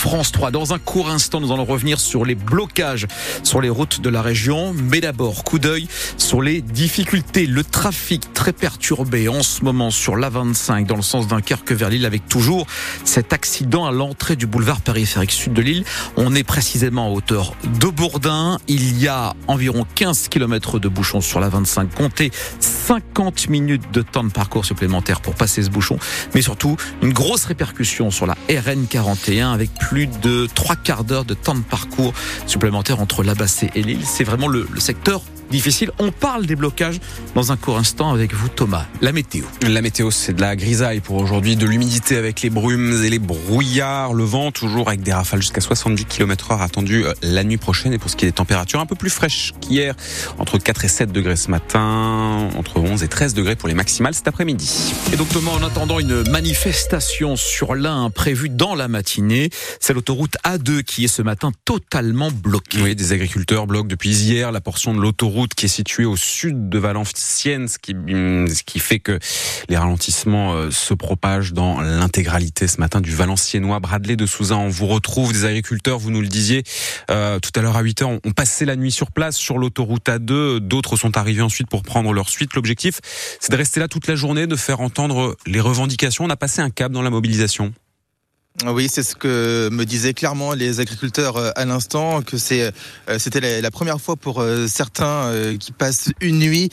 France 3. Dans un court instant, nous allons revenir sur les blocages sur les routes de la région. Mais d'abord, coup d'œil sur les difficultés. Le trafic très perturbé en ce moment sur l'A25 dans le sens Dunkerque vers Lille avec toujours cet accident à l'entrée du boulevard périphérique sud de Lille. On est précisément à hauteur de Bourdin. Il y a environ 15 km de bouchons sur l'A25. Comptez 50 minutes de temps de parcours supplémentaire pour passer ce bouchon. Mais surtout, une grosse répercussion sur la RN41 avec plus de trois quarts d'heure de temps de parcours supplémentaire entre Labassé et Lille. C'est vraiment le secteur difficile. On parle des blocages dans un court instant avec vous, Thomas. La météo. La météo, c'est de la grisaille pour aujourd'hui, de l'humidité avec les brumes et les brouillards, le vent toujours avec des rafales jusqu'à 70 km heure attendues euh, la nuit prochaine. Et pour ce qui est des températures, un peu plus fraîches qu'hier, entre 4 et 7 degrés ce matin, entre 11 et 13 degrés pour les maximales cet après-midi. Et donc Thomas, en attendant une manifestation sur l'Ain prévue dans la matinée, c'est l'autoroute A2 qui est ce matin totalement bloquée. Oui, des agriculteurs bloquent depuis hier la portion de l'autoroute qui est située au sud de Valenciennes, ce qui, qui fait que les ralentissements euh, se propagent dans l'intégralité ce matin du Valenciennois. Bradley de Souza, on vous retrouve, des agriculteurs, vous nous le disiez euh, tout à l'heure à 8 h on passait la nuit sur place sur l'autoroute A2. D'autres sont arrivés ensuite pour prendre leur suite. L'objectif, c'est de rester là toute la journée, de faire entendre les revendications. On a passé un cap dans la mobilisation. Oui, c'est ce que me disaient clairement les agriculteurs euh, à l'instant, que c'est euh, c'était la, première fois pour euh, certains qui passent une nuit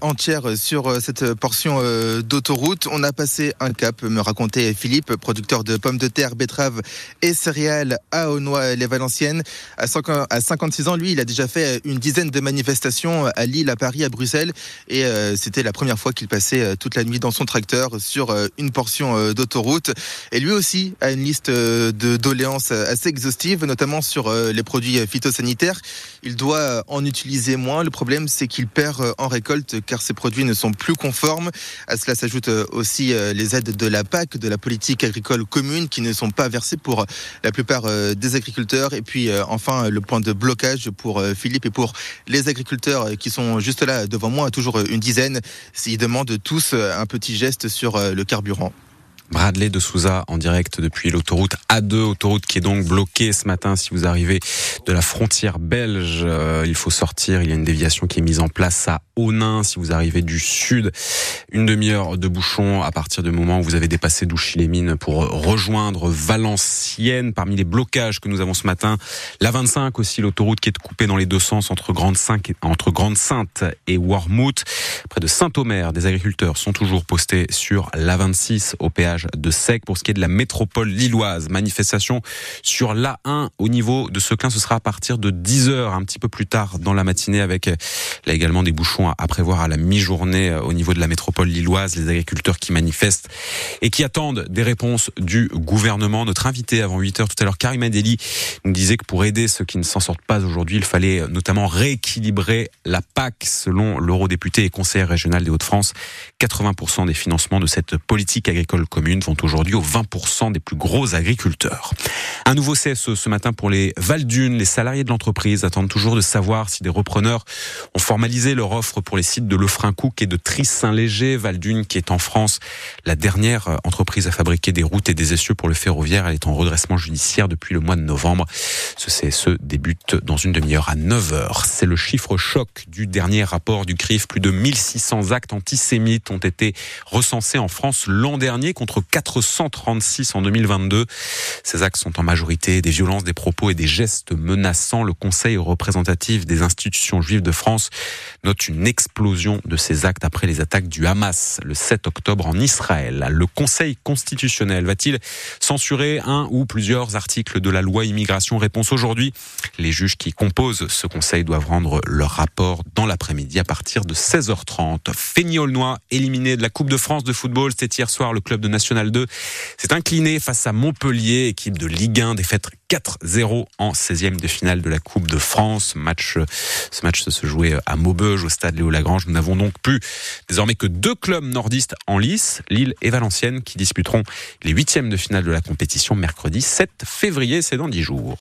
entière sur cette portion d'autoroute. On a passé un cap, me racontait Philippe, producteur de pommes de terre, betteraves et céréales à Aulnois-les-Valenciennes. À 56 ans, lui, il a déjà fait une dizaine de manifestations à Lille, à Paris, à Bruxelles, et c'était la première fois qu'il passait toute la nuit dans son tracteur sur une portion d'autoroute. Et lui aussi une liste euh, de doléances assez exhaustive, notamment sur euh, les produits phytosanitaires. Il doit en utiliser moins. Le problème, c'est qu'il perd euh, en récolte car ces produits ne sont plus conformes. À cela s'ajoutent aussi les aides de la PAC, de la politique agricole commune, qui ne sont pas versées pour la plupart des agriculteurs. Et puis enfin, le point de blocage pour Philippe et pour les agriculteurs qui sont juste là devant moi, toujours une dizaine. Ils demandent tous un petit geste sur le carburant. Bradley de Souza en direct depuis l'autoroute A2, autoroute qui est donc bloquée ce matin si vous arrivez de la frontière belge. Euh, il faut sortir, il y a une déviation qui est mise en place à Onin si vous arrivez du sud. Une demi-heure de bouchon à partir du moment où vous avez dépassé Douchy-les-Mines pour rejoindre Valenciennes. Parmi les blocages que nous avons ce matin, la 25 aussi, l'autoroute qui est coupée dans les deux sens entre Grande-Sainte entre Grande-Sainte et Warmouth. Près de Saint-Omer, des agriculteurs sont toujours postés sur la 26 au péage de Sec. Pour ce qui est de la métropole lilloise, manifestation sur l'A1 au niveau de ce clin, ce sera à partir de 10h, un petit peu plus tard dans la matinée, avec là également des bouchons à prévoir à la mi-journée euh, au niveau de la métropole lilloise, les agriculteurs qui manifestent et qui attendent des réponses du gouvernement. Notre invité avant 8h tout à l'heure, Karim Adeli, nous disait que pour aider ceux qui ne s'en sortent pas aujourd'hui, il fallait notamment rééquilibrer la PAC selon l'eurodéputé et conseiller régional des Hauts-de-France. 80% des financements de cette politique agricole commune vont aujourd'hui aux 20% des plus gros agriculteurs. Un nouveau CSE ce matin pour les Valdunes. Les salariés de l'entreprise attendent toujours de savoir si des repreneurs ont formalisé leur offre pour les sites de Lefrancouc et de Tris-Saint-Léger. Valdune qui est en France la dernière entreprise à fabriquer des routes et des essieux pour le ferroviaire. Elle est en redressement judiciaire depuis le mois de novembre. Ce CSE débute dans une demi-heure à 9h. C'est le chiffre choc du dernier rapport du CRIF. Plus de 1600 actes antisémites ont été recensés en France l'an dernier contre 436 en 2022. Ces actes sont en majorité des violences, des propos et des gestes menaçants. Le Conseil représentatif des institutions juives de France note une explosion de ces actes après les attaques du Hamas le 7 octobre en Israël. Le Conseil constitutionnel va-t-il censurer un ou plusieurs articles de la loi immigration? Réponse aujourd'hui. Les juges qui composent ce conseil doivent rendre leur rapport dans l'après-midi à partir de 16h30. Fény-Aulnois éliminé de la Coupe de France de football. C'était hier soir le club de National 2 s'est incliné face à Montpellier, équipe de Ligue 1, défaite 4-0 en 16e de finale de la Coupe de France. Match, ce match se jouait à Maubeuge, au stade Léo Lagrange. Nous n'avons donc plus désormais que deux clubs nordistes en lice, Lille et Valenciennes, qui disputeront les huitièmes de finale de la compétition mercredi 7 février. C'est dans 10 jours.